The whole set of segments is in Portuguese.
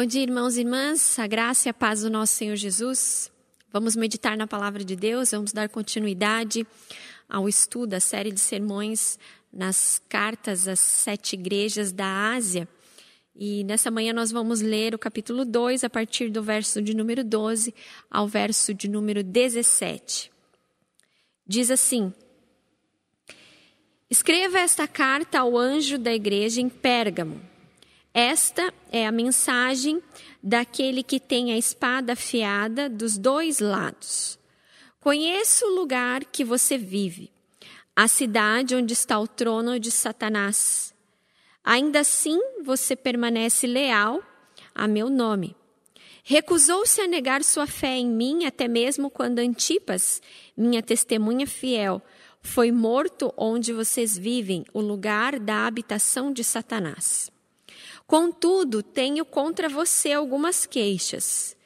Bom dia, irmãos e irmãs, a graça e a paz do nosso Senhor Jesus. Vamos meditar na palavra de Deus, vamos dar continuidade ao estudo, à série de sermões nas cartas às sete igrejas da Ásia. E nessa manhã nós vamos ler o capítulo 2, a partir do verso de número 12 ao verso de número 17. Diz assim: Escreva esta carta ao anjo da igreja em Pérgamo. Esta é a mensagem daquele que tem a espada afiada dos dois lados. Conheço o lugar que você vive, a cidade onde está o trono de Satanás. Ainda assim, você permanece leal a meu nome. Recusou-se a negar sua fé em mim, até mesmo quando Antipas, minha testemunha fiel, foi morto onde vocês vivem, o lugar da habitação de Satanás. Contudo, tenho contra você algumas queixas.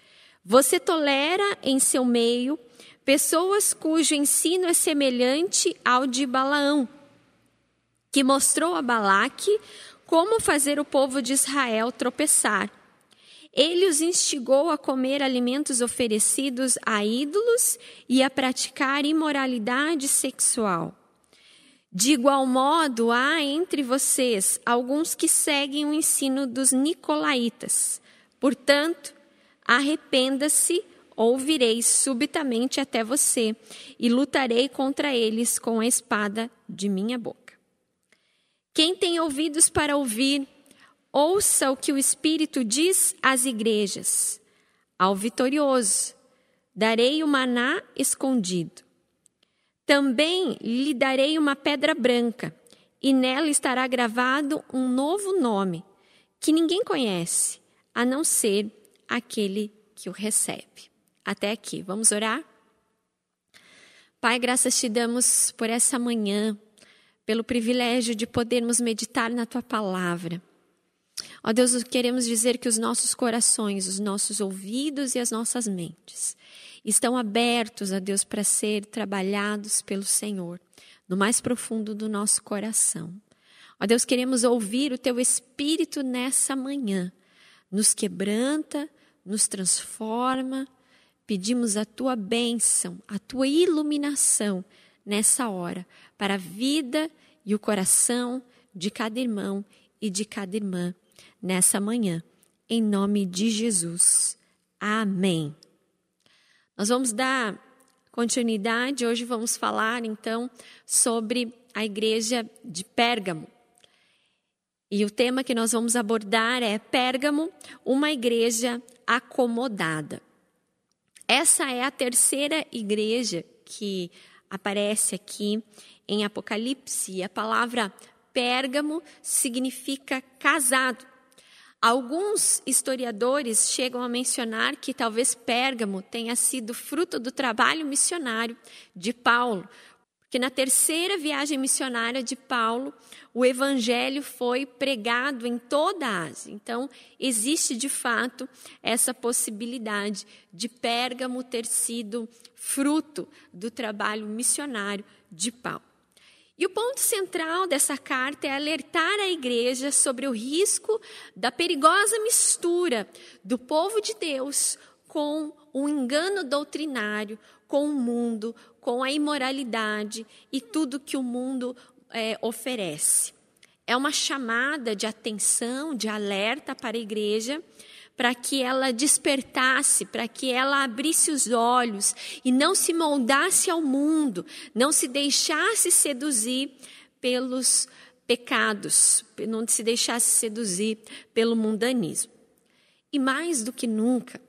Você tolera em seu meio pessoas cujo ensino é semelhante ao de Balaão, que mostrou a Balaque como fazer o povo de Israel tropeçar. Ele os instigou a comer alimentos oferecidos a ídolos e a praticar imoralidade sexual. De igual modo, há entre vocês alguns que seguem o ensino dos nicolaítas. Portanto, arrependa-se ou virei subitamente até você e lutarei contra eles com a espada de minha boca. Quem tem ouvidos para ouvir, ouça o que o Espírito diz às igrejas. Ao vitorioso, darei o maná escondido também lhe darei uma pedra branca, e nela estará gravado um novo nome, que ninguém conhece, a não ser aquele que o recebe. Até aqui, vamos orar? Pai, graças te damos por essa manhã, pelo privilégio de podermos meditar na tua palavra. Ó Deus, queremos dizer que os nossos corações, os nossos ouvidos e as nossas mentes estão abertos a Deus para ser trabalhados pelo Senhor, no mais profundo do nosso coração. Ó Deus, queremos ouvir o teu espírito nessa manhã. Nos quebranta, nos transforma. Pedimos a tua bênção, a tua iluminação nessa hora para a vida e o coração de cada irmão e de cada irmã nessa manhã. Em nome de Jesus. Amém. Nós vamos dar continuidade, hoje vamos falar então sobre a igreja de Pérgamo. E o tema que nós vamos abordar é Pérgamo, uma igreja acomodada. Essa é a terceira igreja que aparece aqui em Apocalipse. A palavra Pérgamo significa casado. Alguns historiadores chegam a mencionar que talvez Pérgamo tenha sido fruto do trabalho missionário de Paulo, porque na terceira viagem missionária de Paulo, o evangelho foi pregado em toda a Ásia. Então, existe de fato essa possibilidade de Pérgamo ter sido fruto do trabalho missionário de Paulo. E o ponto central dessa carta é alertar a igreja sobre o risco da perigosa mistura do povo de Deus com o engano doutrinário, com o mundo, com a imoralidade e tudo que o mundo é, oferece. É uma chamada de atenção, de alerta para a igreja para que ela despertasse, para que ela abrisse os olhos e não se moldasse ao mundo, não se deixasse seduzir pelos pecados, não se deixasse seduzir pelo mundanismo. E mais do que nunca,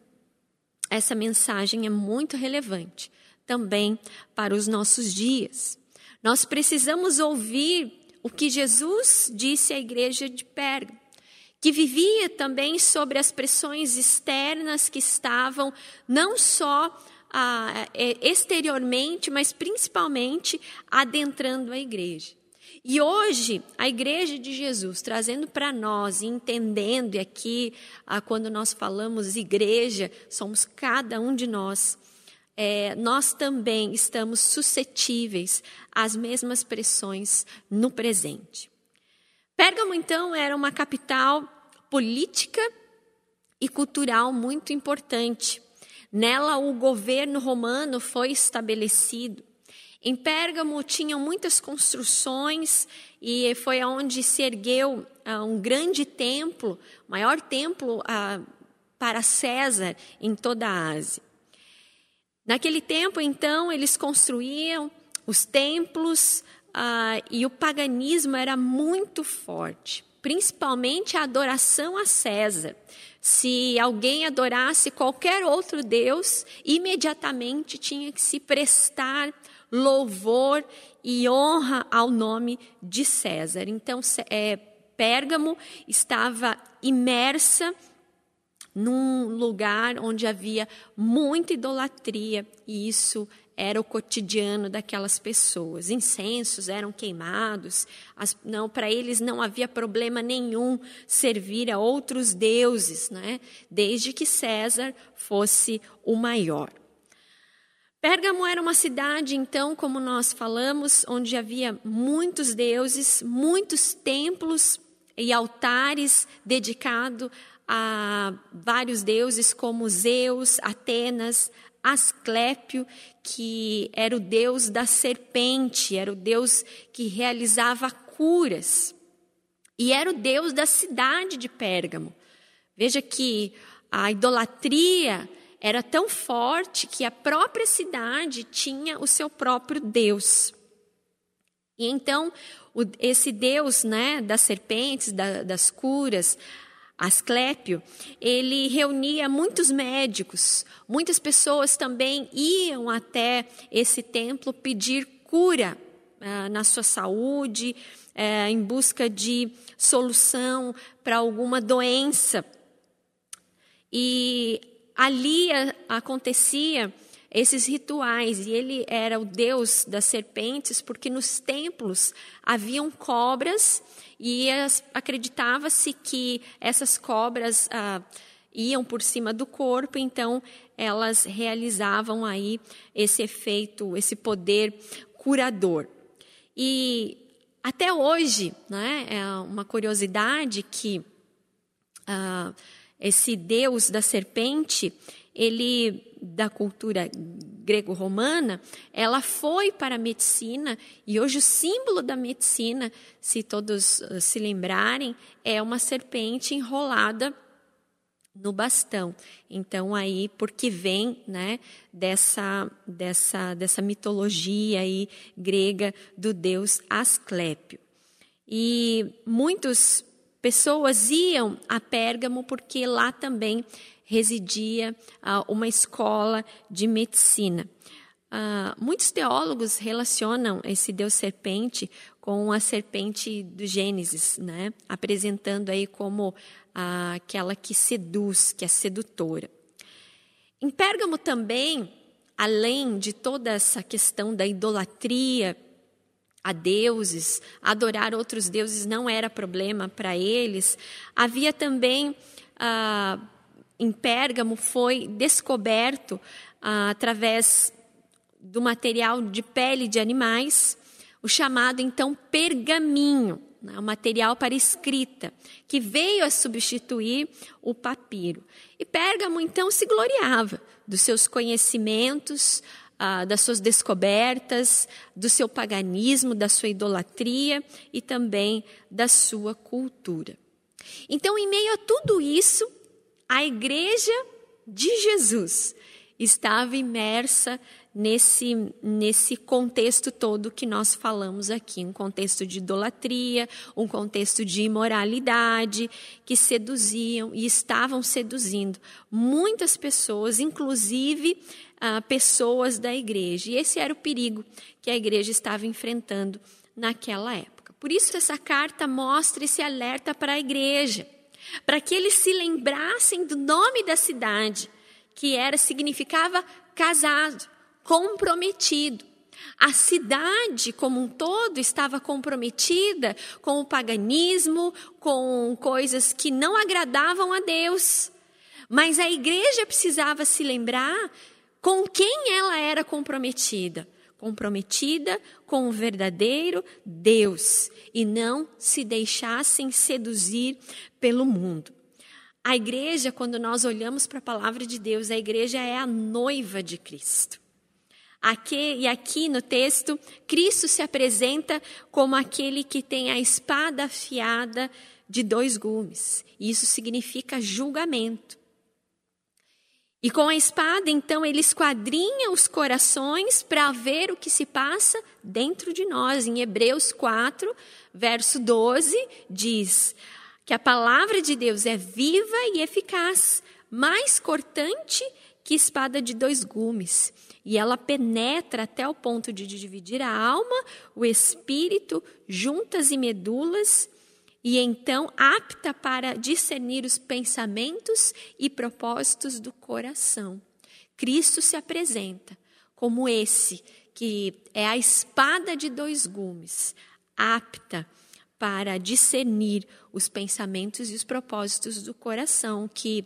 essa mensagem é muito relevante também para os nossos dias. Nós precisamos ouvir o que Jesus disse à igreja de Pérgamo que vivia também sobre as pressões externas que estavam não só ah, é, exteriormente, mas principalmente adentrando a igreja. E hoje, a Igreja de Jesus, trazendo para nós, entendendo, e aqui, ah, quando nós falamos igreja, somos cada um de nós, é, nós também estamos suscetíveis às mesmas pressões no presente. Pérgamo, então, era uma capital política e cultural muito importante. Nela, o governo romano foi estabelecido. Em Pérgamo tinham muitas construções e foi onde se ergueu uh, um grande templo, maior templo uh, para César em toda a Ásia. Naquele tempo, então, eles construíam os templos uh, e o paganismo era muito forte, principalmente a adoração a César. Se alguém adorasse qualquer outro Deus, imediatamente tinha que se prestar louvor e honra ao nome de César. Então, é, Pérgamo estava imersa num lugar onde havia muita idolatria e isso era o cotidiano daquelas pessoas. Incensos eram queimados. As, não, para eles não havia problema nenhum servir a outros deuses, né? Desde que César fosse o maior. Pérgamo era uma cidade, então, como nós falamos, onde havia muitos deuses, muitos templos e altares dedicados a vários deuses, como Zeus, Atenas, Asclépio, que era o deus da serpente, era o deus que realizava curas, e era o deus da cidade de Pérgamo. Veja que a idolatria era tão forte que a própria cidade tinha o seu próprio Deus. E então, esse Deus né, das serpentes, da, das curas, Asclépio, ele reunia muitos médicos, muitas pessoas também iam até esse templo pedir cura ah, na sua saúde, eh, em busca de solução para alguma doença. E ali acontecia esses rituais e ele era o deus das serpentes porque nos templos haviam cobras e acreditava-se que essas cobras ah, iam por cima do corpo, então elas realizavam aí esse efeito, esse poder curador. E até hoje, né, é uma curiosidade que ah, esse deus da serpente, ele da cultura grego-romana, ela foi para a medicina e hoje o símbolo da medicina, se todos uh, se lembrarem, é uma serpente enrolada no bastão. Então aí porque vem, né, dessa dessa dessa mitologia aí grega do deus Asclépio. E muitos pessoas iam a Pérgamo porque lá também residia ah, uma escola de medicina. Ah, muitos teólogos relacionam esse deus serpente com a serpente do Gênesis, né? apresentando aí como ah, aquela que seduz, que é sedutora. Em Pérgamo também, além de toda essa questão da idolatria a deuses, adorar outros deuses não era problema para eles. Havia também, ah, em Pérgamo, foi descoberto ah, através do material de pele de animais, o chamado então pergaminho, né, o material para escrita, que veio a substituir o papiro. E Pérgamo então se gloriava dos seus conhecimentos, ah, das suas descobertas, do seu paganismo, da sua idolatria e também da sua cultura. Então, em meio a tudo isso, a igreja de Jesus estava imersa nesse, nesse contexto todo que nós falamos aqui um contexto de idolatria, um contexto de imoralidade, que seduziam e estavam seduzindo muitas pessoas, inclusive ah, pessoas da igreja. E esse era o perigo que a igreja estava enfrentando naquela época. Por isso, essa carta mostra esse alerta para a igreja, para que eles se lembrassem do nome da cidade, que era significava casado, comprometido. A cidade como um todo estava comprometida com o paganismo, com coisas que não agradavam a Deus. Mas a igreja precisava se lembrar com quem ela era comprometida? Comprometida com o verdadeiro Deus e não se deixassem seduzir pelo mundo. A igreja, quando nós olhamos para a palavra de Deus, a igreja é a noiva de Cristo. Aqui, e aqui no texto, Cristo se apresenta como aquele que tem a espada afiada de dois gumes. Isso significa julgamento. E com a espada, então, ele esquadrinha os corações para ver o que se passa dentro de nós. Em Hebreus 4, verso 12, diz que a palavra de Deus é viva e eficaz, mais cortante que espada de dois gumes. E ela penetra até o ponto de dividir a alma, o espírito, juntas e medulas, e então apta para discernir os pensamentos e propósitos do coração. Cristo se apresenta como esse que é a espada de dois gumes, apta para discernir os pensamentos e os propósitos do coração, que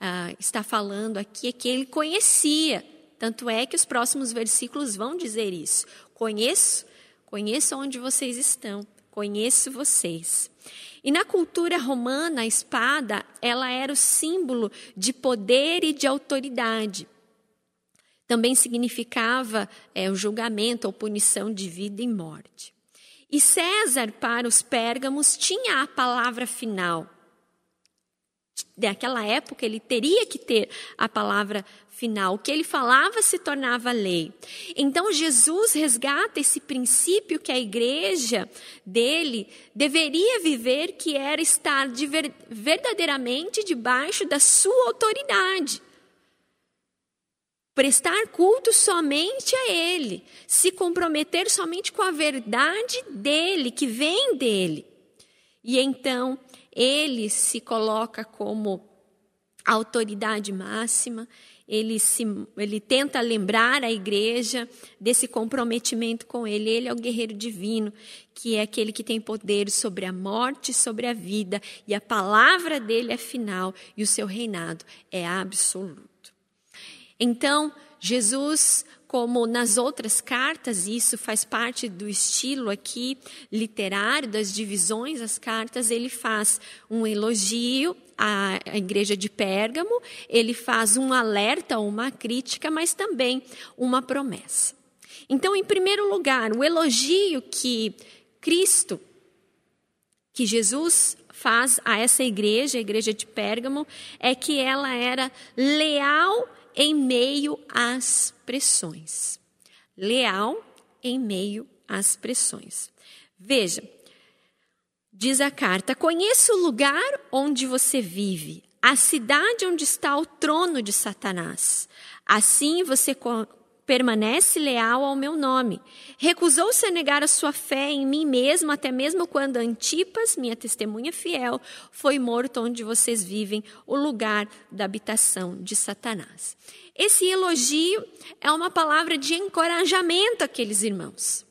uh, está falando aqui é que ele conhecia. Tanto é que os próximos versículos vão dizer isso. Conheço, conheço onde vocês estão, conheço vocês. E na cultura romana, a espada, ela era o símbolo de poder e de autoridade. Também significava é, o julgamento ou punição de vida e morte. E César, para os pérgamos, tinha a palavra final. Naquela época, ele teria que ter a palavra final. O que ele falava se tornava lei. Então Jesus resgata esse princípio que a igreja dele deveria viver, que era estar de ver, verdadeiramente debaixo da sua autoridade. Prestar culto somente a Ele, se comprometer somente com a verdade dele, que vem dele. E então ele se coloca como autoridade máxima, ele, se, ele tenta lembrar a igreja desse comprometimento com ele. Ele é o guerreiro divino, que é aquele que tem poder sobre a morte, sobre a vida, e a palavra dele é final, e o seu reinado é absoluto. Então, Jesus, como nas outras cartas, isso faz parte do estilo aqui literário, das divisões das cartas, ele faz um elogio a igreja de Pérgamo, ele faz um alerta, uma crítica, mas também uma promessa. Então, em primeiro lugar, o elogio que Cristo, que Jesus faz a essa igreja, a igreja de Pérgamo, é que ela era leal em meio às pressões. Leal em meio às pressões. Veja, Diz a carta: Conheço o lugar onde você vive, a cidade onde está o trono de Satanás. Assim você permanece leal ao meu nome. Recusou-se a negar a sua fé em mim mesmo, até mesmo quando Antipas, minha testemunha fiel, foi morto onde vocês vivem, o lugar da habitação de Satanás. Esse elogio é uma palavra de encorajamento àqueles irmãos.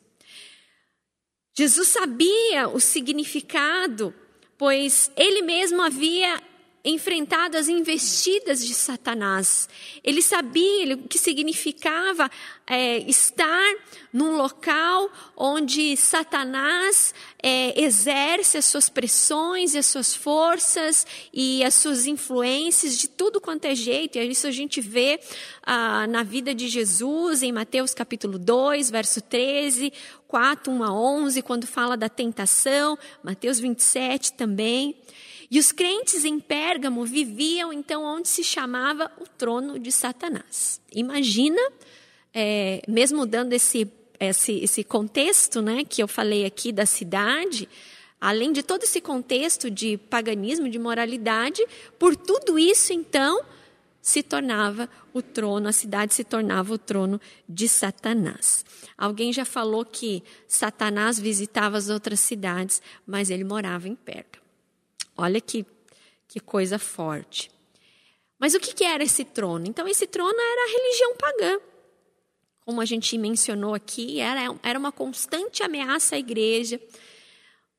Jesus sabia o significado, pois ele mesmo havia enfrentado as investidas de Satanás. Ele sabia o que significava é, estar num local onde Satanás é, exerce as suas pressões e as suas forças e as suas influências de tudo quanto é jeito. E isso a gente vê ah, na vida de Jesus, em Mateus capítulo 2, verso 13, 4, 1 a 11, quando fala da tentação, Mateus 27 também. E os crentes em Pérgamo viviam então onde se chamava o trono de Satanás. Imagina, é, mesmo dando esse, esse, esse contexto né, que eu falei aqui da cidade, além de todo esse contexto de paganismo, de moralidade, por tudo isso então se tornava o trono, a cidade se tornava o trono de Satanás. Alguém já falou que Satanás visitava as outras cidades, mas ele morava em Pérgamo. Olha que, que coisa forte. Mas o que, que era esse trono? Então, esse trono era a religião pagã. Como a gente mencionou aqui, era, era uma constante ameaça à igreja.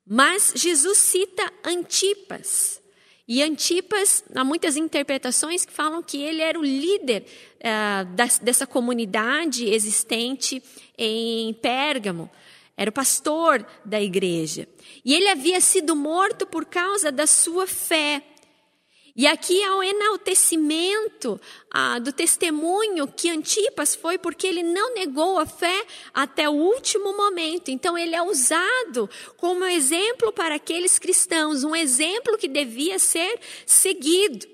Mas Jesus cita Antipas. E Antipas, há muitas interpretações que falam que ele era o líder uh, das, dessa comunidade existente em Pérgamo era o pastor da igreja. E ele havia sido morto por causa da sua fé. E aqui há o enaltecimento ah, do testemunho que Antipas foi porque ele não negou a fé até o último momento. Então ele é usado como exemplo para aqueles cristãos, um exemplo que devia ser seguido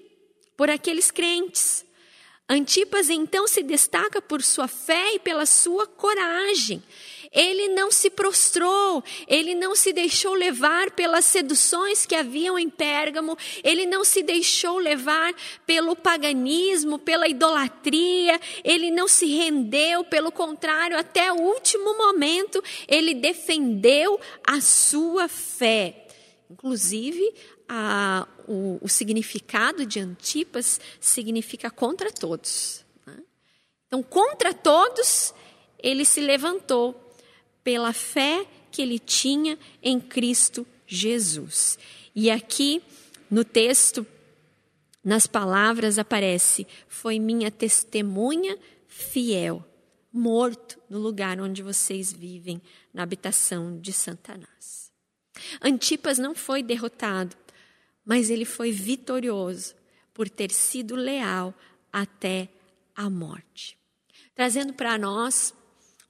por aqueles crentes. Antipas então se destaca por sua fé e pela sua coragem. Ele não se prostrou, ele não se deixou levar pelas seduções que haviam em Pérgamo, ele não se deixou levar pelo paganismo, pela idolatria, ele não se rendeu, pelo contrário, até o último momento, ele defendeu a sua fé. Inclusive, a, o, o, significado de Antipas significa contra todos. Né? Então, contra todos, ele se levantou pela fé que ele tinha em Cristo Jesus. E aqui no texto, nas palavras, aparece: Foi minha testemunha fiel, morto no lugar onde vocês vivem, na habitação de Satanás. Antipas não foi derrotado, mas ele foi vitorioso por ter sido leal até a morte. Trazendo para nós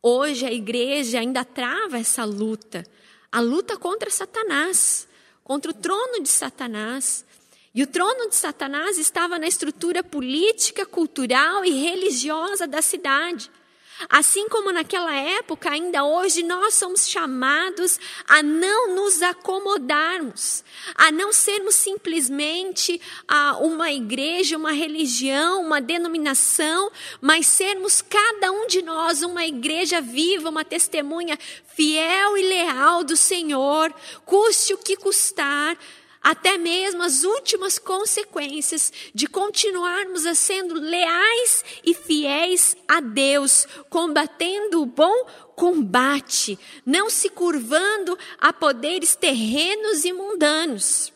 Hoje a igreja ainda trava essa luta, a luta contra Satanás, contra o trono de Satanás. E o trono de Satanás estava na estrutura política, cultural e religiosa da cidade. Assim como naquela época, ainda hoje nós somos chamados a não nos acomodarmos, a não sermos simplesmente ah, uma igreja, uma religião, uma denominação, mas sermos cada um de nós uma igreja viva, uma testemunha fiel e leal do Senhor, custe o que custar até mesmo as últimas consequências de continuarmos a sendo leais e fiéis a Deus, combatendo o bom combate, não se curvando a poderes terrenos e mundanos.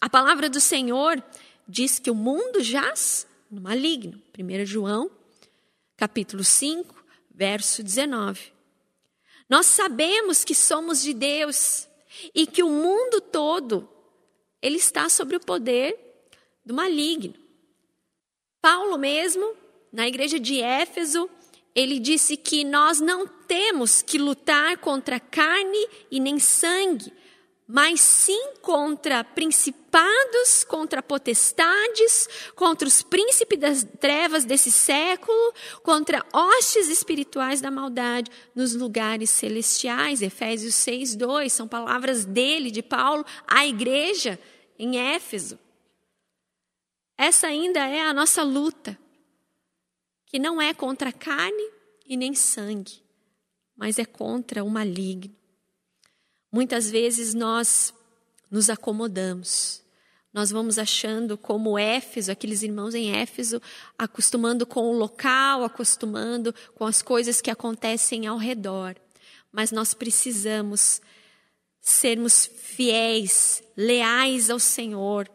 A palavra do Senhor diz que o mundo jaz no maligno. 1 João, capítulo 5, verso 19. Nós sabemos que somos de Deus e que o mundo todo ele está sob o poder do maligno. Paulo mesmo, na igreja de Éfeso, ele disse que nós não temos que lutar contra carne e nem sangue, mas sim contra principados, contra potestades, contra os príncipes das trevas desse século, contra hostes espirituais da maldade nos lugares celestiais. Efésios 6, 2 são palavras dele, de Paulo, à igreja em Éfeso. Essa ainda é a nossa luta, que não é contra carne e nem sangue, mas é contra o maligno. Muitas vezes nós nos acomodamos. Nós vamos achando como Éfeso, aqueles irmãos em Éfeso, acostumando com o local, acostumando com as coisas que acontecem ao redor. Mas nós precisamos sermos fiéis, leais ao Senhor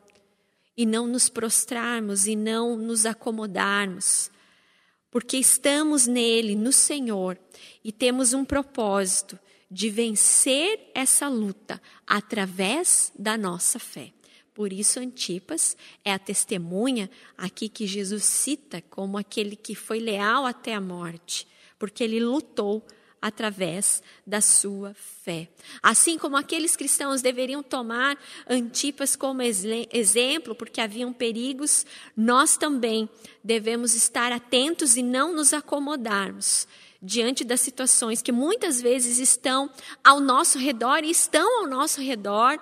e não nos prostrarmos e não nos acomodarmos, porque estamos nele, no Senhor, e temos um propósito de vencer essa luta através da nossa fé. Por isso, Antipas é a testemunha aqui que Jesus cita como aquele que foi leal até a morte, porque ele lutou através da sua fé. Assim como aqueles cristãos deveriam tomar Antipas como exemplo, porque haviam perigos, nós também devemos estar atentos e não nos acomodarmos diante das situações que muitas vezes estão ao nosso redor e estão ao nosso redor,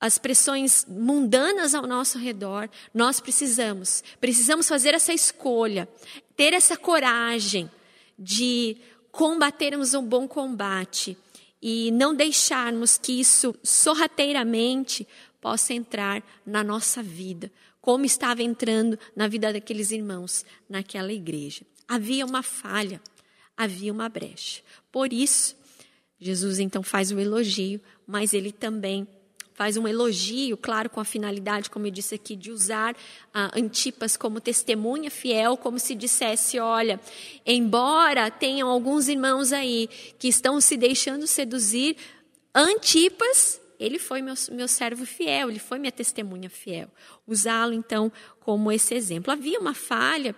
as pressões mundanas ao nosso redor, nós precisamos, precisamos fazer essa escolha, ter essa coragem de combatermos um bom combate e não deixarmos que isso sorrateiramente possa entrar na nossa vida, como estava entrando na vida daqueles irmãos naquela igreja. Havia uma falha, havia uma brecha. Por isso, Jesus então faz o elogio, mas ele também faz um elogio, claro, com a finalidade, como eu disse aqui, de usar a Antipas como testemunha fiel, como se dissesse: olha, embora tenham alguns irmãos aí que estão se deixando seduzir, Antipas ele foi meu, meu servo fiel, ele foi minha testemunha fiel. Usá-lo, então, como esse exemplo. Havia uma falha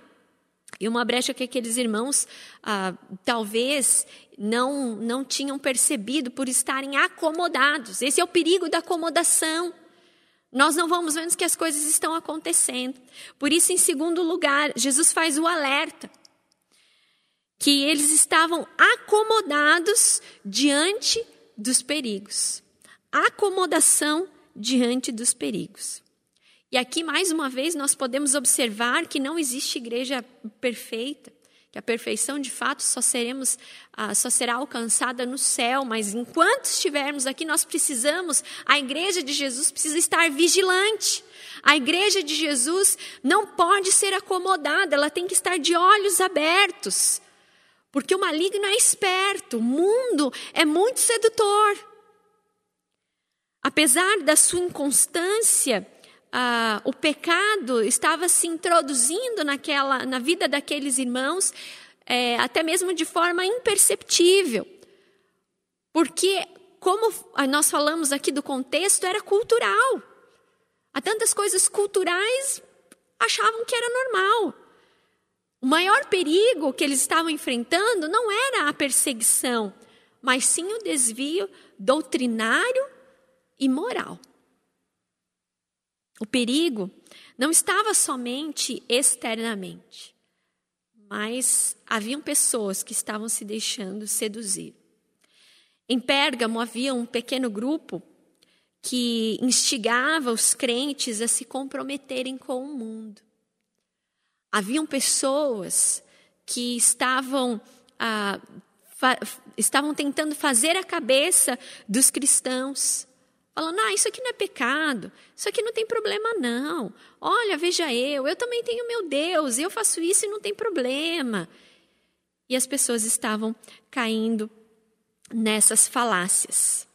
e uma brecha que aqueles irmãos ah, talvez não, não tinham percebido por estarem acomodados. Esse é o perigo da acomodação. Nós não vamos vendo que as coisas estão acontecendo. Por isso, em segundo lugar, Jesus faz o alerta que eles estavam acomodados diante dos perigos. Acomodação diante dos perigos. E aqui, mais uma vez, nós podemos observar que não existe igreja perfeita, que a perfeição de fato só seremos, ah, só será alcançada no céu, mas enquanto estivermos aqui, nós precisamos, a igreja de Jesus precisa estar vigilante. A igreja de Jesus não pode ser acomodada, ela tem que estar de olhos abertos. Porque o maligno é esperto, o mundo é muito sedutor. Apesar da sua inconstância, ah, o pecado estava se introduzindo naquela, na vida daqueles irmãos, é, até mesmo de forma imperceptível. Porque, como nós falamos aqui do contexto, era cultural. Há tantas coisas culturais achavam que era normal. O maior perigo que eles estavam enfrentando não era a perseguição, mas sim o desvio doutrinário e moral. O perigo não estava somente externamente, mas haviam pessoas que estavam se deixando seduzir. Em Pérgamo havia um pequeno grupo que instigava os crentes a se comprometerem com o mundo. Haviam pessoas que estavam, ah, estavam tentando fazer a cabeça dos cristãos falando: ah, isso aqui não é pecado, isso aqui não tem problema, não. Olha, veja eu, eu também tenho meu Deus, eu faço isso e não tem problema. E as pessoas estavam caindo nessas falácias.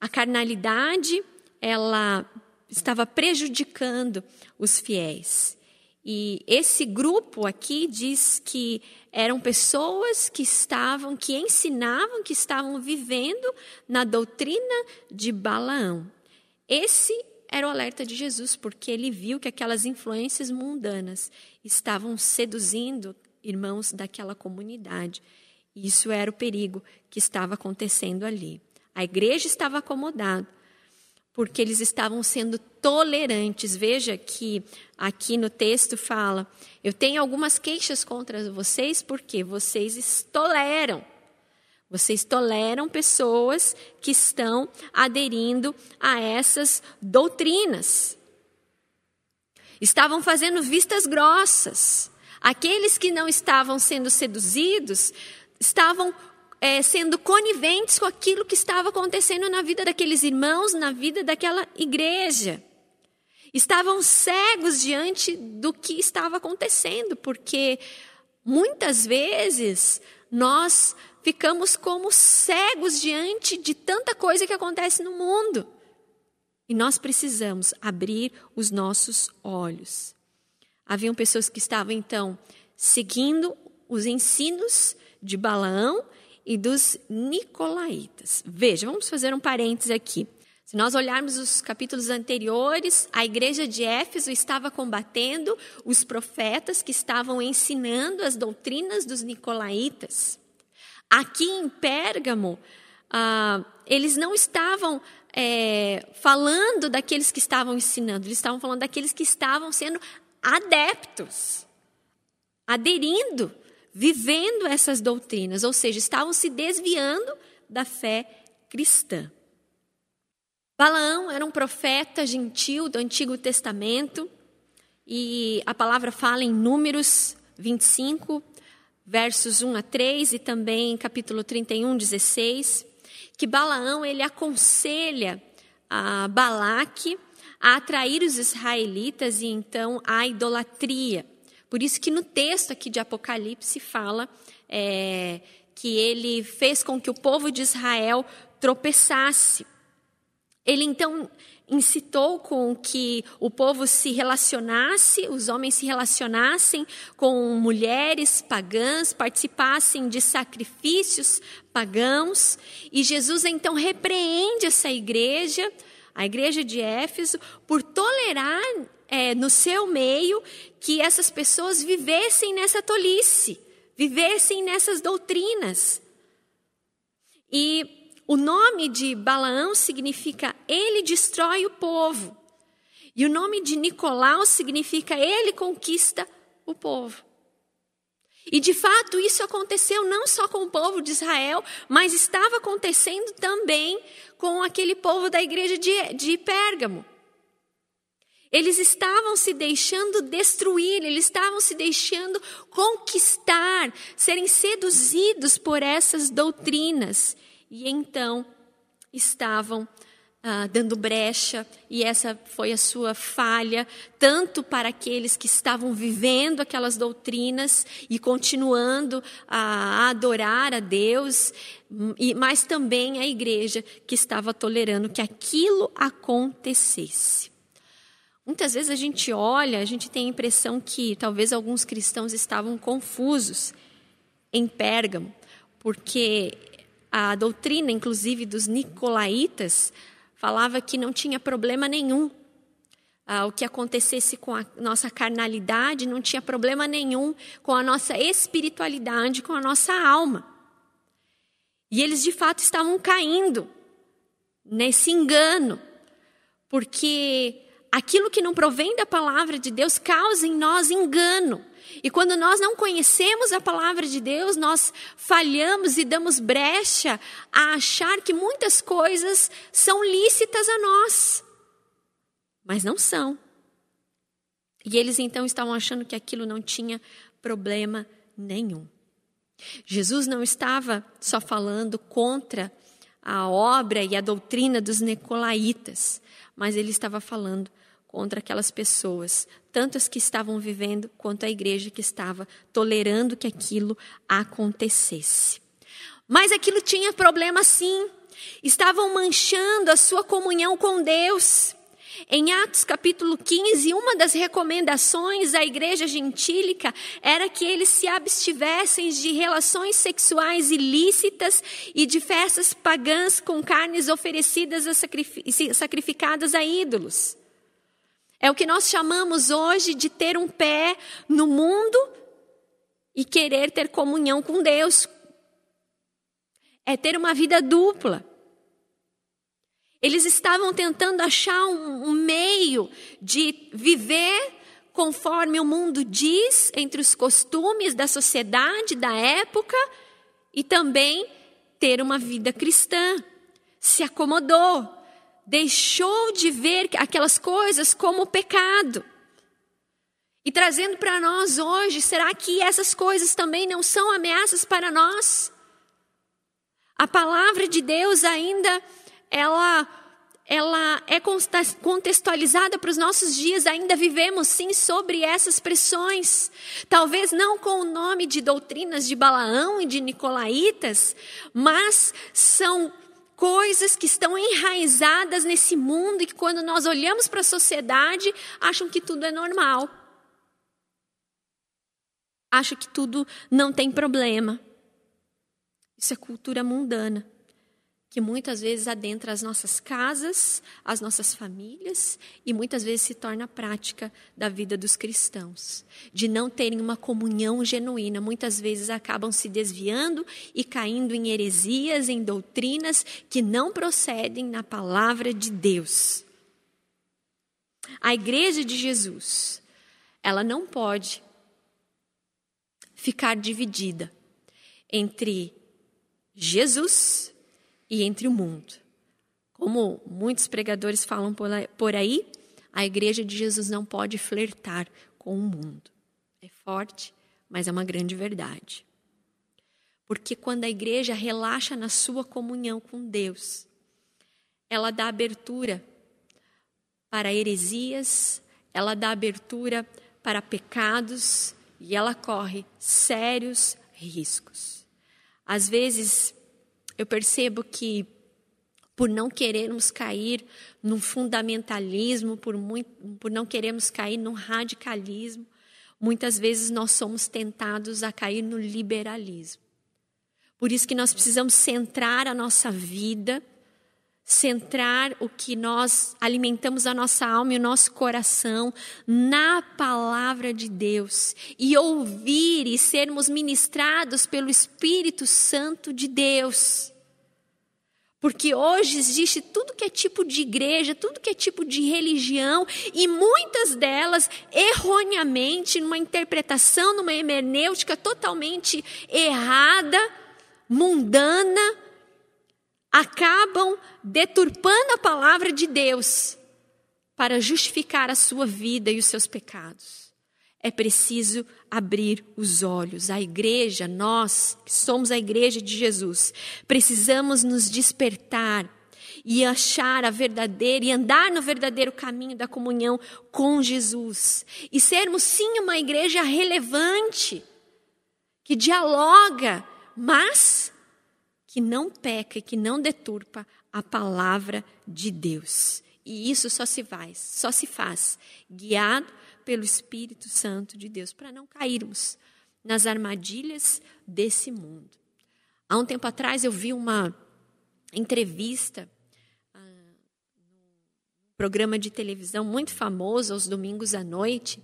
A carnalidade, ela estava prejudicando os fiéis. E esse grupo aqui diz que eram pessoas que estavam, que ensinavam, que estavam vivendo na doutrina de Balaão. Esse era o alerta de Jesus, porque ele viu que aquelas influências mundanas estavam seduzindo irmãos daquela comunidade. Isso era o perigo que estava acontecendo ali. A igreja estava acomodada, porque eles estavam sendo tolerantes. Veja que aqui no texto fala: Eu tenho algumas queixas contra vocês porque vocês toleram. Vocês toleram pessoas que estão aderindo a essas doutrinas. Estavam fazendo vistas grossas. Aqueles que não estavam sendo seduzidos estavam é, sendo coniventes com aquilo que estava acontecendo na vida daqueles irmãos, na vida daquela igreja. Estavam cegos diante do que estava acontecendo, porque muitas vezes nós ficamos como cegos diante de tanta coisa que acontece no mundo. E nós precisamos abrir os nossos olhos. Haviam pessoas que estavam então seguindo os ensinos de Balaão e dos Nicolaítas. Veja, vamos fazer um parêntese aqui. Se nós olharmos os capítulos anteriores, a igreja de Éfeso estava combatendo os profetas que estavam ensinando as doutrinas dos Nicolaítas. Aqui em Pérgamo, ah, eles não estavam é, falando daqueles que estavam ensinando, eles estavam falando daqueles que estavam sendo adeptos, aderindo vivendo essas doutrinas, ou seja, estavam se desviando da fé cristã. Balaão era um profeta gentil do Antigo Testamento e a palavra fala em Números 25, versos 1 a 3 e também capítulo 31, 16, que Balaão ele aconselha a Balaque a atrair os israelitas e então a idolatria. Por isso que no texto aqui de Apocalipse fala é, que ele fez com que o povo de Israel tropeçasse. Ele então incitou com que o povo se relacionasse, os homens se relacionassem com mulheres pagãs, participassem de sacrifícios pagãos, e Jesus então repreende essa igreja, a igreja de Éfeso, por tolerar é, no seu meio que essas pessoas vivessem nessa tolice, vivessem nessas doutrinas. E o nome de Balaão significa ele destrói o povo. E o nome de Nicolau significa ele conquista o povo. E de fato isso aconteceu não só com o povo de Israel, mas estava acontecendo também com aquele povo da igreja de, de Pérgamo. Eles estavam se deixando destruir, eles estavam se deixando conquistar, serem seduzidos por essas doutrinas e então estavam ah, dando brecha, e essa foi a sua falha, tanto para aqueles que estavam vivendo aquelas doutrinas e continuando a adorar a Deus, mas também a igreja que estava tolerando que aquilo acontecesse. Muitas vezes a gente olha, a gente tem a impressão que talvez alguns cristãos estavam confusos em Pérgamo, porque a doutrina, inclusive, dos nicolaítas falava que não tinha problema nenhum. Ah, o que acontecesse com a nossa carnalidade não tinha problema nenhum com a nossa espiritualidade, com a nossa alma. E eles de fato estavam caindo nesse engano, porque aquilo que não provém da palavra de Deus causa em nós engano. E quando nós não conhecemos a palavra de Deus, nós falhamos e damos brecha a achar que muitas coisas são lícitas a nós, mas não são. E eles então estavam achando que aquilo não tinha problema nenhum. Jesus não estava só falando contra a obra e a doutrina dos Nicolaitas, mas ele estava falando contra aquelas pessoas, tanto as que estavam vivendo quanto a igreja que estava tolerando que aquilo acontecesse. Mas aquilo tinha problema sim. Estavam manchando a sua comunhão com Deus. Em Atos capítulo 15, uma das recomendações da igreja gentílica era que eles se abstivessem de relações sexuais ilícitas e de festas pagãs com carnes oferecidas a sacrificadas a ídolos. É o que nós chamamos hoje de ter um pé no mundo e querer ter comunhão com Deus. É ter uma vida dupla. Eles estavam tentando achar um, meio de viver conforme o mundo diz, entre os costumes da sociedade da época, e também ter uma vida cristã. Se acomodou, deixou de ver aquelas coisas como pecado. E trazendo para nós hoje, será que essas coisas também não são ameaças para nós? A palavra de Deus ainda ela ela é contextualizada para os nossos dias, ainda vivemos sim sobre essas pressões. Talvez não com o nome de doutrinas de Balaão e de Nicolaítas, mas são coisas que estão enraizadas nesse mundo e que quando nós olhamos para a sociedade, acham que tudo é normal. Acham que tudo não tem problema. Isso é cultura mundana que muitas vezes adentra as nossas casas, as nossas famílias e muitas vezes se torna prática da vida dos cristãos, de não terem uma comunhão genuína, muitas vezes acabam se desviando e caindo em heresias, em doutrinas que não procedem na palavra de Deus. A igreja de Jesus, ela não pode ficar dividida entre Jesus e entre o mundo. Como muitos pregadores falam por aí, a igreja de Jesus não pode flertar com o mundo. É forte, mas é uma grande verdade. Porque quando a igreja relaxa na sua comunhão com Deus, ela dá abertura para heresias, ela dá abertura para pecados e ela corre sérios riscos. Às vezes, eu percebo que por não querermos cair num fundamentalismo, por, muito, por não querermos cair num radicalismo, muitas vezes nós somos tentados a cair no liberalismo. Por isso que nós precisamos centrar a nossa vida, centrar o que nós alimentamos a nossa alma e o nosso coração na palavra de Deus e ouvir e sermos ministrados pelo Espírito Santo de Deus. Porque hoje existe tudo que é tipo de igreja, tudo que é tipo de religião, e muitas delas, erroneamente, numa interpretação, numa hermenêutica totalmente errada, mundana, acabam deturpando a palavra de Deus para justificar a sua vida e os seus pecados é preciso abrir os olhos. A igreja, nós que somos a igreja de Jesus, precisamos nos despertar e achar a verdadeira e andar no verdadeiro caminho da comunhão com Jesus. E sermos sim uma igreja relevante, que dialoga, mas que não peca e que não deturpa a palavra de Deus. E isso só se faz, só se faz guiado pelo Espírito Santo de Deus, para não cairmos nas armadilhas desse mundo. Há um tempo atrás eu vi uma entrevista num programa de televisão muito famoso aos domingos à noite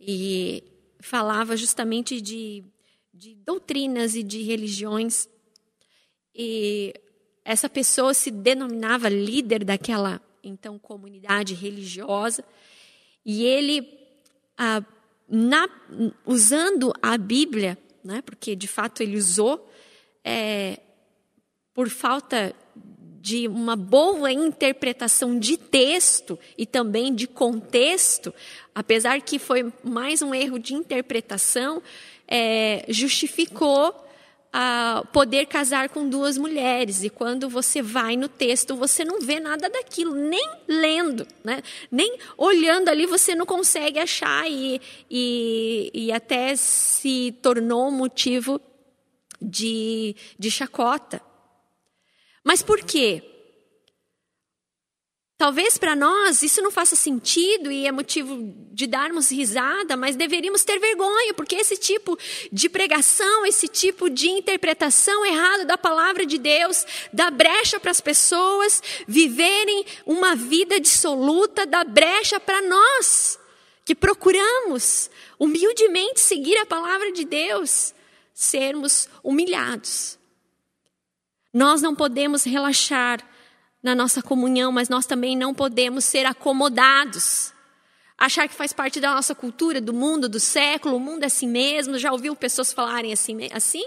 e falava justamente de, de doutrinas e de religiões e essa pessoa se denominava líder daquela então comunidade religiosa. E ele, ah, na, usando a Bíblia, né, porque de fato ele usou, é, por falta de uma boa interpretação de texto e também de contexto, apesar que foi mais um erro de interpretação, é, justificou a poder casar com duas mulheres. E quando você vai no texto, você não vê nada daquilo, nem lendo, né? nem olhando ali, você não consegue achar, e, e, e até se tornou motivo de, de chacota. Mas por quê? Talvez para nós isso não faça sentido e é motivo de darmos risada, mas deveríamos ter vergonha, porque esse tipo de pregação, esse tipo de interpretação errada da palavra de Deus, dá brecha para as pessoas viverem uma vida dissoluta, dá brecha para nós, que procuramos humildemente seguir a palavra de Deus, sermos humilhados. Nós não podemos relaxar na nossa comunhão, mas nós também não podemos ser acomodados. Achar que faz parte da nossa cultura, do mundo, do século, o mundo é assim mesmo. Já ouviu pessoas falarem assim? assim?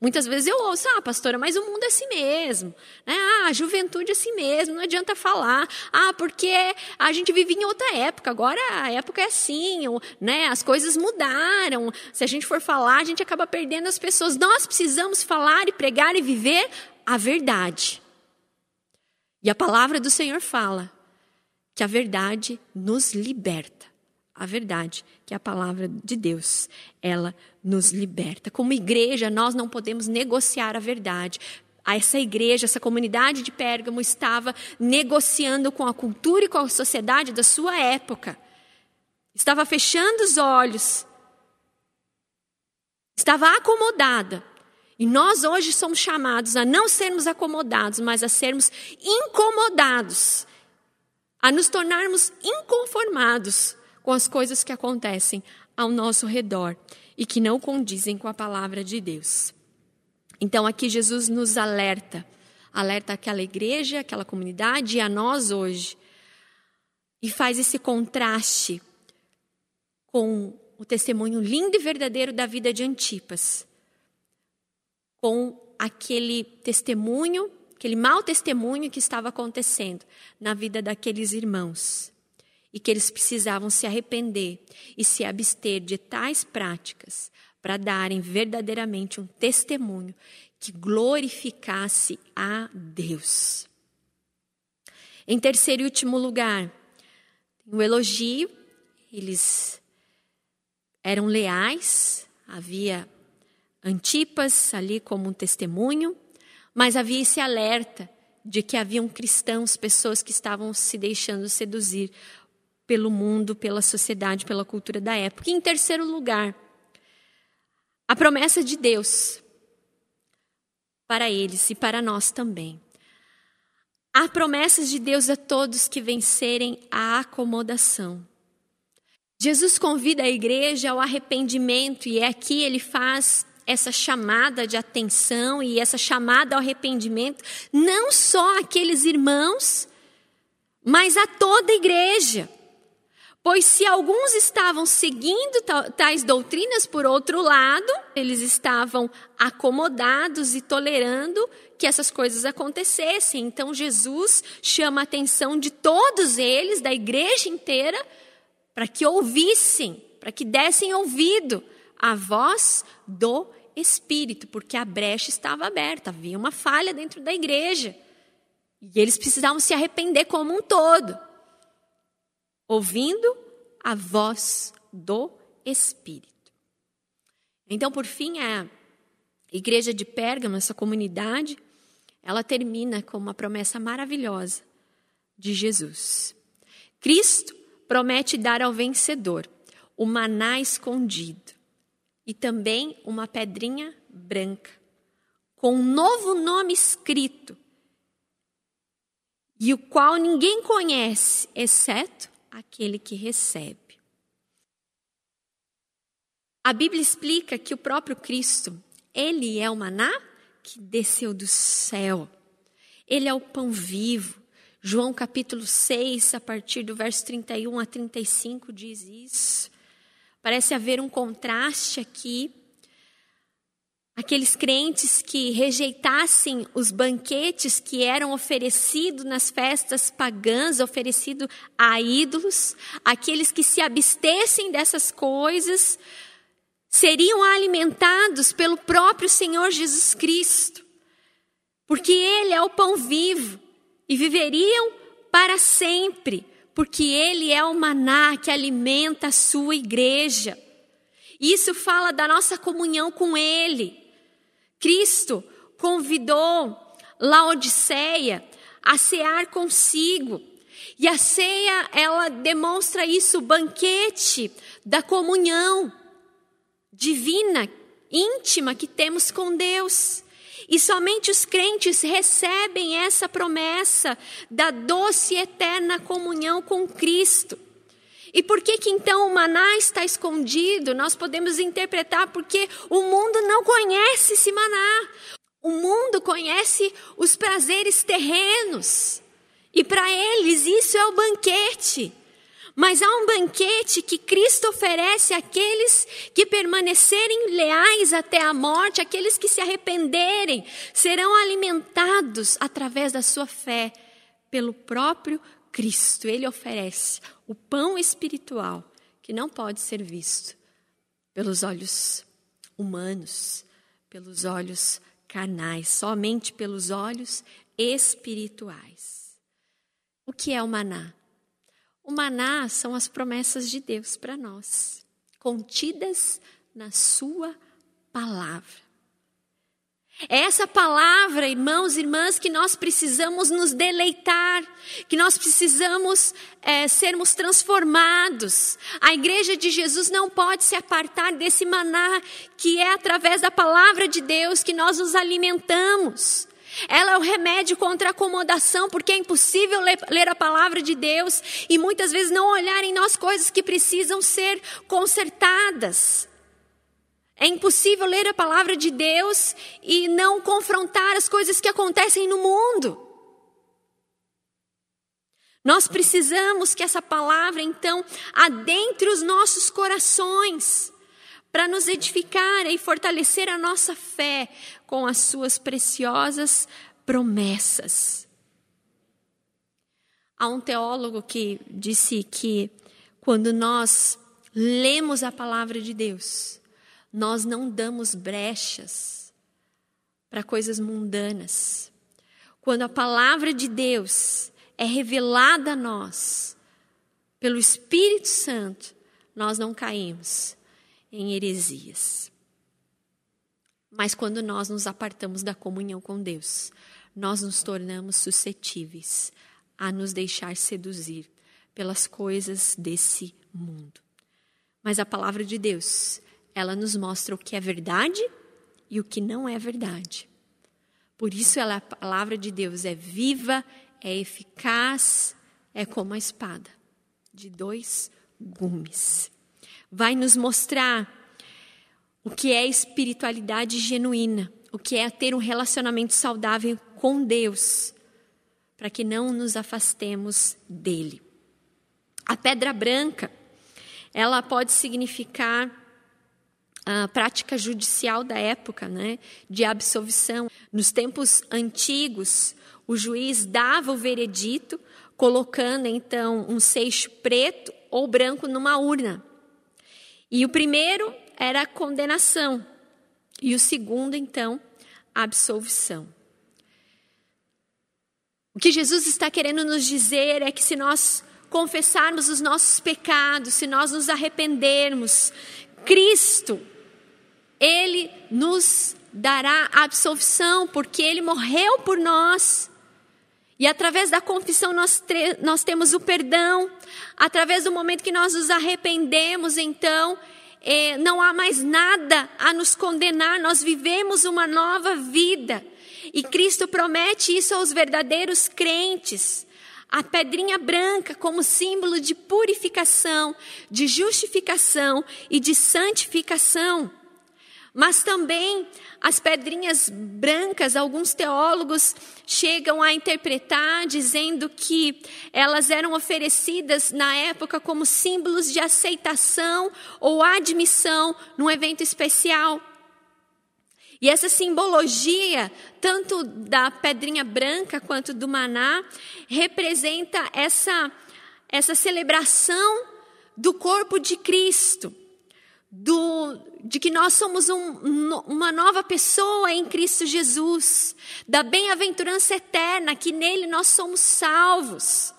Muitas vezes eu ouço, ah, pastora, mas o mundo é assim mesmo. Né? Ah, a juventude é assim mesmo, não adianta falar. Ah, porque a gente vive em outra época, agora a época é assim, né? as coisas mudaram. Se a gente for falar, a gente acaba perdendo as pessoas. Nós precisamos falar e pregar e viver a verdade. E a palavra do Senhor fala que a verdade nos liberta. A verdade, que é a palavra de Deus, ela nos liberta. Como igreja, nós não podemos negociar a verdade. Essa igreja, essa comunidade de Pérgamo estava negociando com a cultura e com a sociedade da sua época. Estava fechando os olhos. Estava acomodada e nós hoje somos chamados a não sermos acomodados, mas a sermos incomodados, a nos tornarmos inconformados com as coisas que acontecem ao nosso redor e que não condizem com a palavra de Deus. Então aqui Jesus nos alerta, alerta aquela igreja, aquela comunidade e a nós hoje, e faz esse contraste com o testemunho lindo e verdadeiro da vida de Antipas com aquele testemunho, aquele mau testemunho que estava acontecendo na vida daqueles irmãos. E que eles precisavam se arrepender e se abster de tais práticas para darem verdadeiramente um testemunho que glorificasse a Deus. Em terceiro e último lugar, o elogio, eles eram leais, havia Antipas ali como um testemunho, mas havia esse alerta de que haviam cristãos, pessoas que estavam se deixando seduzir pelo mundo, pela sociedade, pela cultura da época. E em terceiro lugar, a promessa de Deus para eles e para nós também. Há promessas de Deus a todos que vencerem a acomodação. Jesus convida a igreja ao arrependimento e é aqui ele faz essa chamada de atenção e essa chamada ao arrependimento, não só aqueles irmãos, mas a toda a igreja. Pois se alguns estavam seguindo tais doutrinas, por outro lado, eles estavam acomodados e tolerando que essas coisas acontecessem. Então Jesus chama a atenção de todos eles, da igreja inteira, para que ouvissem, para que dessem ouvido à voz do Espírito, porque a brecha estava aberta, havia uma falha dentro da igreja. E eles precisavam se arrepender como um todo, ouvindo a voz do Espírito. Então, por fim, a igreja de Pérgamo, essa comunidade, ela termina com uma promessa maravilhosa de Jesus. Cristo promete dar ao vencedor o maná escondido e também uma pedrinha branca, com um novo nome escrito, e o qual ninguém conhece, exceto aquele que recebe. A Bíblia explica que o próprio Cristo, ele é o maná que desceu do céu. Ele é o pão vivo. João capítulo 6, a partir do verso 31 a 35 diz isso. Parece haver um contraste aqui. Aqueles crentes que rejeitassem os banquetes que eram oferecidos nas festas pagãs, oferecido a ídolos, aqueles que se abstessem dessas coisas, seriam alimentados pelo próprio Senhor Jesus Cristo, porque Ele é o pão vivo e viveriam para sempre porque Ele é o maná que alimenta a sua igreja. Isso fala da nossa comunhão com Ele. Cristo convidou Laodiceia a cear consigo. E a ceia, ela demonstra isso, o banquete da comunhão divina, íntima que temos com Deus. E somente os crentes recebem essa promessa da doce e eterna comunhão com Cristo. E por que que então o maná está escondido? Nós podemos interpretar porque o mundo não conhece esse maná. O mundo conhece os prazeres terrenos. E para eles isso é o banquete. Mas há um banquete que Cristo oferece àqueles que permanecerem leais até a morte, aqueles que se arrependerem, serão alimentados através da sua fé pelo próprio Cristo. Ele oferece o pão espiritual que não pode ser visto pelos olhos humanos, pelos olhos carnais, somente pelos olhos espirituais. O que é o maná? O maná são as promessas de Deus para nós, contidas na Sua palavra. É essa palavra, irmãos e irmãs, que nós precisamos nos deleitar, que nós precisamos é, sermos transformados. A igreja de Jesus não pode se apartar desse maná, que é através da palavra de Deus que nós nos alimentamos. Ela é o remédio contra a acomodação, porque é impossível ler, a palavra de Deus e muitas vezes não olhar em nós coisas que precisam ser consertadas. É impossível ler a palavra de Deus e não confrontar as coisas que acontecem no mundo. Nós precisamos que essa palavra, então, adentre os nossos corações para nos edificar e fortalecer a nossa fé com as suas preciosas promessas. Há um teólogo que disse que quando nós lemos a palavra de Deus, nós não damos brechas para coisas mundanas. Quando a palavra de Deus é revelada a nós pelo Espírito Santo, nós não caímos em heresias. Mas quando nós nos apartamos da comunhão com Deus, nós nos tornamos suscetíveis a nos deixar seduzir pelas coisas desse mundo. Mas a palavra de Deus, ela nos mostra o que é verdade e o que não é verdade. Por isso ela, a palavra de Deus é viva, é eficaz, é como a espada de dois gumes. Vai nos mostrar o que é espiritualidade genuína, o que é ter um relacionamento saudável com Deus, para que não nos afastemos dele. A pedra branca, ela pode significar a prática judicial da época, né, de absolvição. Nos tempos antigos, o juiz dava o veredito, colocando então um seixo preto ou branco numa urna. E o primeiro era a condenação, e o segundo, então, a absolvição. O que Jesus está querendo nos dizer é que se nós confessarmos os nossos pecados, se nós nos arrependermos, Cristo, Ele nos dará absolvição, porque Ele morreu por nós. E através da confissão nós, nós temos o perdão, através do momento que nós nos arrependemos, então, eh, não há mais nada a nos condenar, nós vivemos uma nova vida. E Cristo promete isso aos verdadeiros crentes a pedrinha branca como símbolo de purificação, de justificação e de santificação. Mas também as pedrinhas brancas, alguns teólogos chegam a interpretar dizendo que elas eram oferecidas na época como símbolos de aceitação ou admissão num evento especial. E essa simbologia, tanto da pedrinha branca quanto do maná, representa essa, essa celebração do corpo de Cristo, do, de que nós somos um, uma nova pessoa em Cristo Jesus, da bem-aventurança eterna, que nele nós somos salvos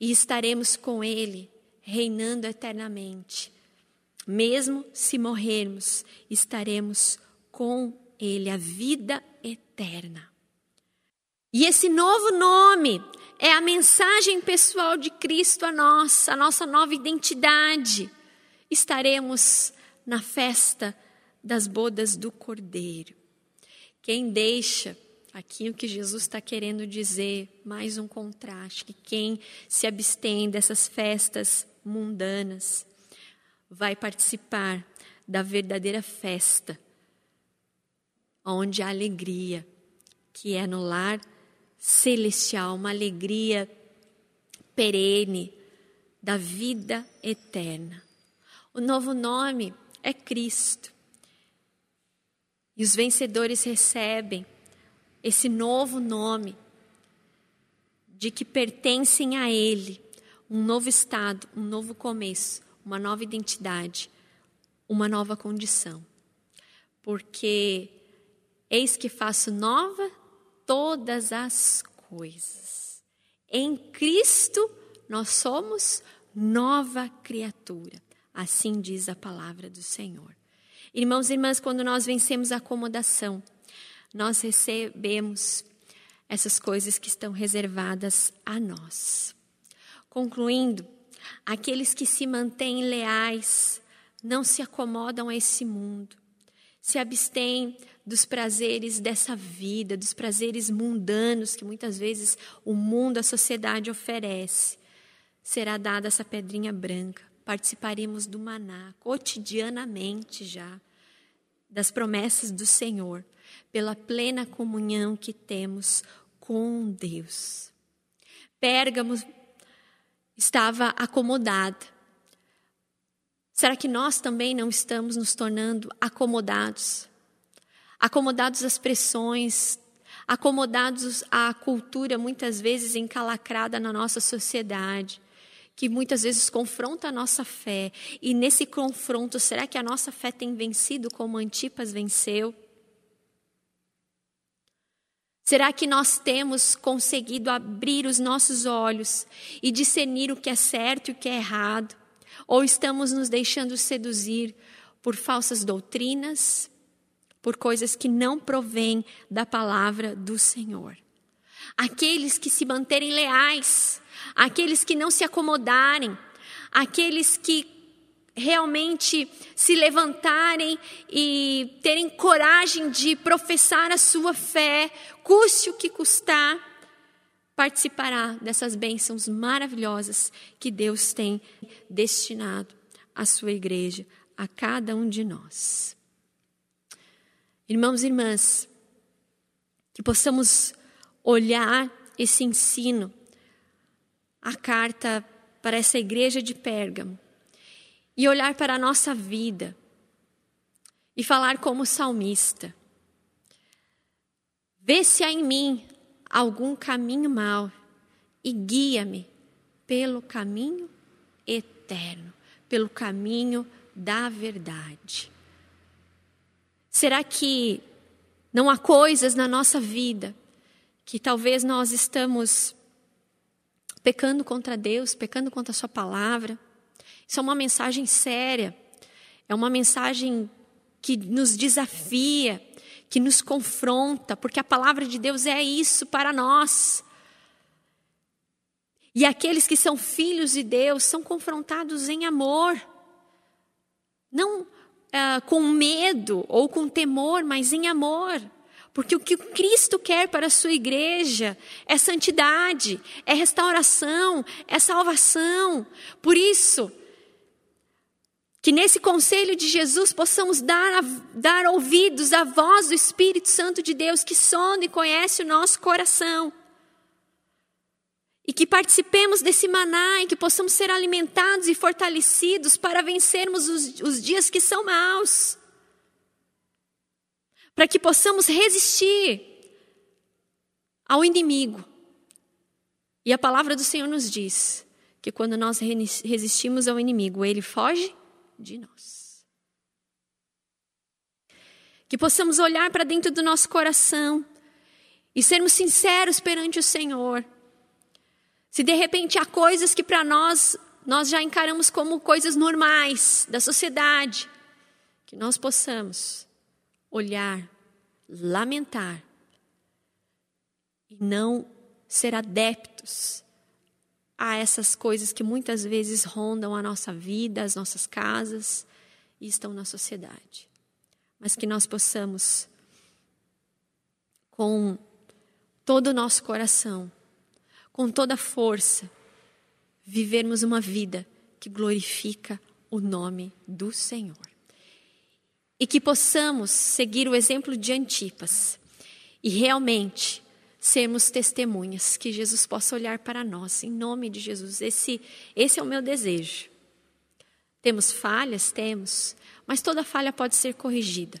e estaremos com Ele, reinando eternamente. Mesmo se morrermos, estaremos com Ele a vida eterna. E esse novo nome é a mensagem pessoal de Cristo a nós, a nossa nova identidade. Estaremos na festa das bodas do Cordeiro. Quem deixa aqui o que Jesus está querendo dizer, mais um contraste, que quem se abstém dessas festas mundanas vai participar da verdadeira festa onde há alegria, que é no lar celestial, uma alegria perene da vida eterna. O novo nome é Cristo. E os vencedores recebem esse novo nome de que pertencem a Ele, um novo estado, um novo começo, uma nova identidade, uma nova condição. Porque Eis que faço nova todas as coisas. Em Cristo nós somos nova criatura. Assim diz a palavra do Senhor. Irmãos e irmãs, quando nós vencemos a acomodação, nós recebemos essas coisas que estão reservadas a nós. Concluindo, aqueles que se mantêm leais não se acomodam a esse mundo, se abstêm dos prazeres dessa vida, dos prazeres mundanos que muitas vezes o mundo, a sociedade oferece. Será dada essa pedrinha branca. Participaremos do maná cotidianamente já, das promessas do Senhor, pela plena comunhão que temos com Deus. Pérgamo estava acomodada. Será que nós também não estamos nos tornando acomodados? acomodados às pressões, acomodados à cultura muitas vezes encalacrada na nossa sociedade, que muitas vezes confronta a nossa fé. E nesse confronto, será que a nossa fé tem vencido como Antipas venceu? Será que nós temos conseguido abrir os nossos olhos e discernir o que é certo e o que é errado? Ou estamos nos deixando seduzir por falsas doutrinas, por coisas que não provêm da palavra do Senhor. Aqueles que se manterem leais, aqueles que não se acomodarem, aqueles que realmente se levantarem e terem coragem de professar a sua fé, custe o que custar, participará dessas bênçãos maravilhosas que Deus tem destinado à sua igreja, a cada um de nós. Irmãos e irmãs, que possamos olhar esse ensino, a carta para essa igreja de Pérgamo, e olhar para a nossa vida. E falar como salmista: Vê se há em mim algum caminho mau e guia-me pelo caminho eterno, pelo caminho da verdade. Será que não há coisas na nossa vida que talvez nós estamos pecando contra Deus, pecando contra a Sua palavra? Isso é uma mensagem séria, é uma mensagem que nos desafia, que nos confronta, porque a palavra de Deus é isso para nós. E aqueles que são filhos de Deus são confrontados em amor, não uh, com medo ou com temor, mas em amor. Porque o que Cristo quer para a sua igreja é santidade, é restauração, é salvação. Por isso, que nesse conselho de Jesus possamos dar, dar ouvidos à voz do Espírito Santo de Deus que sonda e conhece o nosso coração. E que participemos desse maná e que possamos ser alimentados e fortalecidos para vencermos os, os dias que são maus. Para que possamos resistir ao inimigo. E a palavra do Senhor nos diz que quando nós resistimos ao inimigo, ele foge de nós. Que possamos olhar para dentro do nosso coração e sermos sinceros perante o Senhor. Se de repente há coisas que para nós nós já encaramos como coisas normais da sociedade, que nós possamos olhar, lamentar e não ser adeptos a essas coisas que muitas vezes rondam a nossa vida, as nossas casas e estão na sociedade. Mas que nós possamos, com todo o nosso coração, com toda a força, vivermos uma vida que glorifica o nome do Senhor. E que possamos seguir o exemplo de Antipas e realmente sermos testemunhas, que Jesus possa olhar para nós, em nome de Jesus. Esse, esse é o meu desejo. Temos falhas? Temos, mas toda falha pode ser corrigida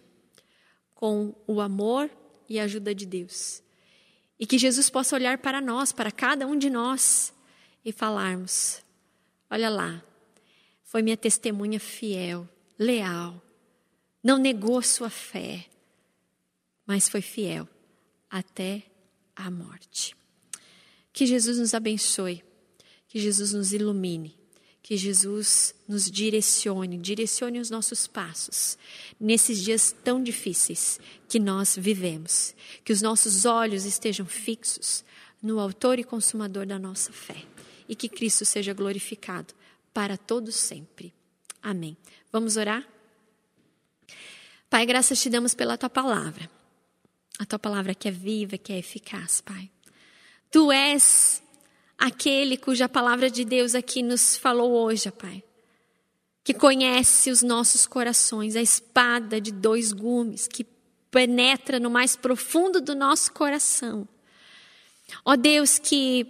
com o amor e a ajuda de Deus. E que Jesus possa olhar para nós, para cada um de nós, e falarmos: olha lá, foi minha testemunha fiel, leal, não negou sua fé, mas foi fiel até à morte. Que Jesus nos abençoe, que Jesus nos ilumine, que Jesus nos direcione, direcione os nossos passos nesses dias tão difíceis que nós vivemos. Que os nossos olhos estejam fixos no Autor e Consumador da nossa fé e que Cristo seja glorificado para todos sempre. Amém. Vamos orar? Pai, graças te damos pela tua palavra. A tua palavra que é viva, que é eficaz, Pai. Tu és aquele cuja palavra de Deus aqui nos falou hoje, Pai. Que conhece os nossos corações, a espada de dois gumes que penetra no mais profundo do nosso coração. Ó Deus, que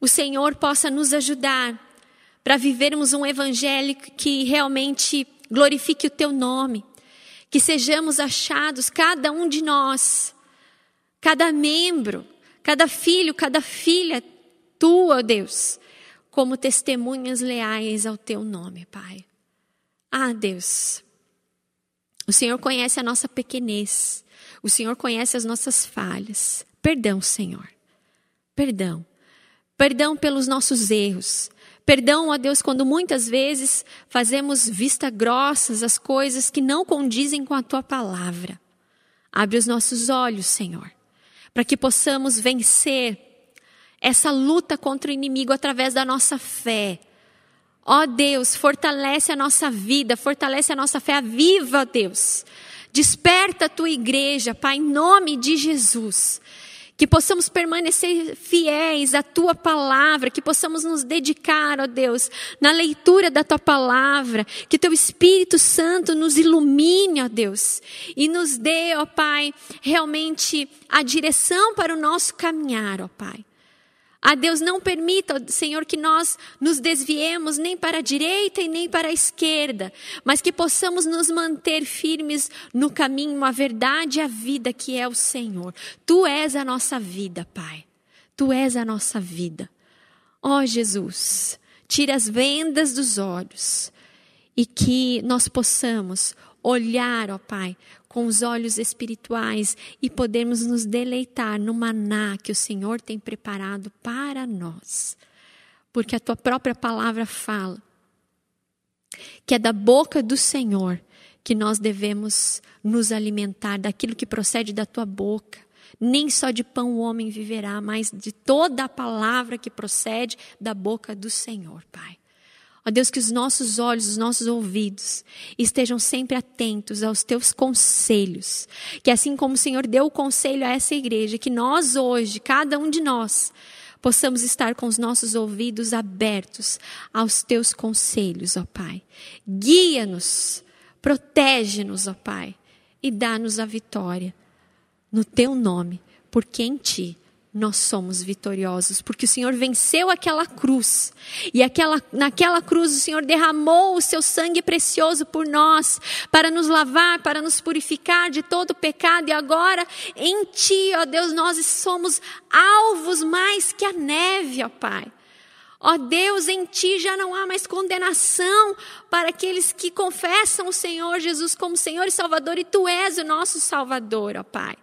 o Senhor possa nos ajudar para vivermos um evangelho que realmente glorifique o teu nome que sejamos achados, cada um de nós, cada membro, cada filho, cada filha tua, Deus, como testemunhas leais ao teu nome, Pai. Ah, Deus, o Senhor conhece a nossa pequenez, o Senhor conhece as nossas falhas. Perdão, Senhor. Perdão. Perdão pelos nossos erros. Perdão a Deus quando muitas vezes fazemos vista grossas as coisas que não condizem com a tua palavra. Abre os nossos olhos, Senhor, para que possamos vencer essa luta contra o inimigo através da nossa fé. Ó Deus, fortalece a nossa vida, fortalece a nossa fé, aviva, Deus. Desperta a tua igreja, Pai, em nome de Jesus que possamos permanecer fiéis à tua palavra, que possamos nos dedicar, ó Deus, na leitura da tua palavra, que teu Espírito Santo nos ilumine, ó Deus, e nos dê, ó Pai, realmente a direção para o nosso caminhar, ó Pai. A Deus não permita, Senhor, que nós nos desviemos nem para a direita e nem para a esquerda, mas que possamos nos manter firmes no caminho, a verdade e a vida que é o Senhor. Tu és a nossa vida, Pai. Tu és a nossa vida. Ó oh, Jesus, tira as vendas dos olhos e que nós possamos olhar, ó Pai, com os olhos espirituais e podermos nos deleitar no maná que o Senhor tem preparado para nós. Porque a tua própria palavra fala que é da boca do Senhor que nós devemos nos alimentar, daquilo que procede da tua boca. Nem só de pão o homem viverá, mas de toda a palavra que procede da boca do Senhor, Pai. Ó Deus, que os nossos olhos, os nossos ouvidos estejam sempre atentos aos teus conselhos. Que assim como o Senhor deu o conselho a essa igreja, que nós hoje, cada um de nós, possamos estar com os nossos ouvidos abertos aos teus conselhos, ó Pai. Guia-nos, protege-nos, ó Pai, e dá-nos a vitória no teu nome, porque em ti nós somos vitoriosos, porque o Senhor venceu aquela cruz. E aquela, naquela cruz o Senhor derramou o seu sangue precioso por nós, para nos lavar, para nos purificar de todo pecado. E agora, em Ti, ó Deus, nós somos alvos mais que a neve, ó Pai. Ó Deus, em Ti já não há mais condenação para aqueles que confessam o Senhor Jesus como Senhor e Salvador, e Tu és o nosso Salvador, ó Pai.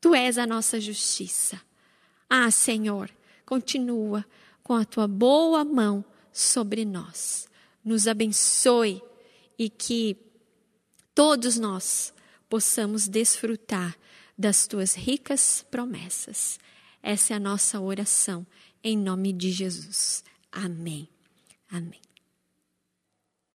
Tu és a nossa justiça. Ah, Senhor, continua com a tua boa mão sobre nós. Nos abençoe e que todos nós possamos desfrutar das tuas ricas promessas. Essa é a nossa oração, em nome de Jesus. Amém. Amém.